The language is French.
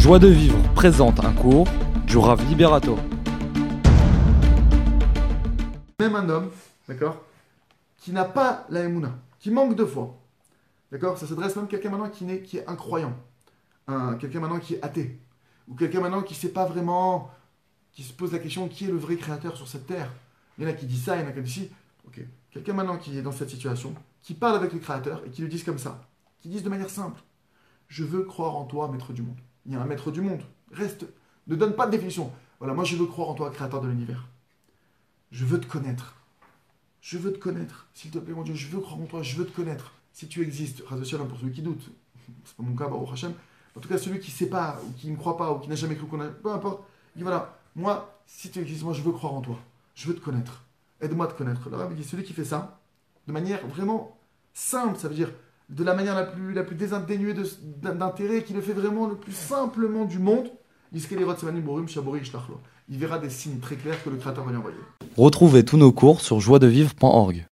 Joie de vivre présente un cours du Rav Liberato. Même un homme, d'accord, qui n'a pas la Emouna, qui manque de foi, d'accord, ça s'adresse même à quelqu'un maintenant qui, est, qui est incroyant, un, quelqu'un maintenant qui est athée, ou quelqu'un maintenant qui ne sait pas vraiment, qui se pose la question qui est le vrai créateur sur cette terre? Il y en a qui disent ça, il y en a qui disent ci. Ok. Quelqu'un maintenant qui est dans cette situation, qui parle avec le créateur et qui lui disent comme ça, qui disent de manière simple Je veux croire en toi, maître du monde. Il y a un maître du monde. Reste. Ne donne pas de définition. Voilà, moi je veux croire en toi, créateur de l'univers. Je veux te connaître. Je veux te connaître. S'il te plaît, mon Dieu, je veux croire en toi, je veux te connaître. Si tu existes, pour celui qui doute, c'est pas mon cas, Baruch Hashem. En tout cas, celui qui ne sait pas, ou qui ne croit pas, ou qui n'a jamais cru qu'on a. Peu importe. Il dit voilà, moi, si tu existes, moi je veux croire en toi. Je veux te connaître. Aide-moi à te connaître. Le dit celui qui fait ça, de manière vraiment simple, ça veut dire de la manière la plus, la plus désindénuée d'intérêt, qui le fait vraiment le plus simplement du monde, il verra des signes très clairs que le Créateur va lui envoyer. Retrouvez tous nos cours sur joiedevivre.org.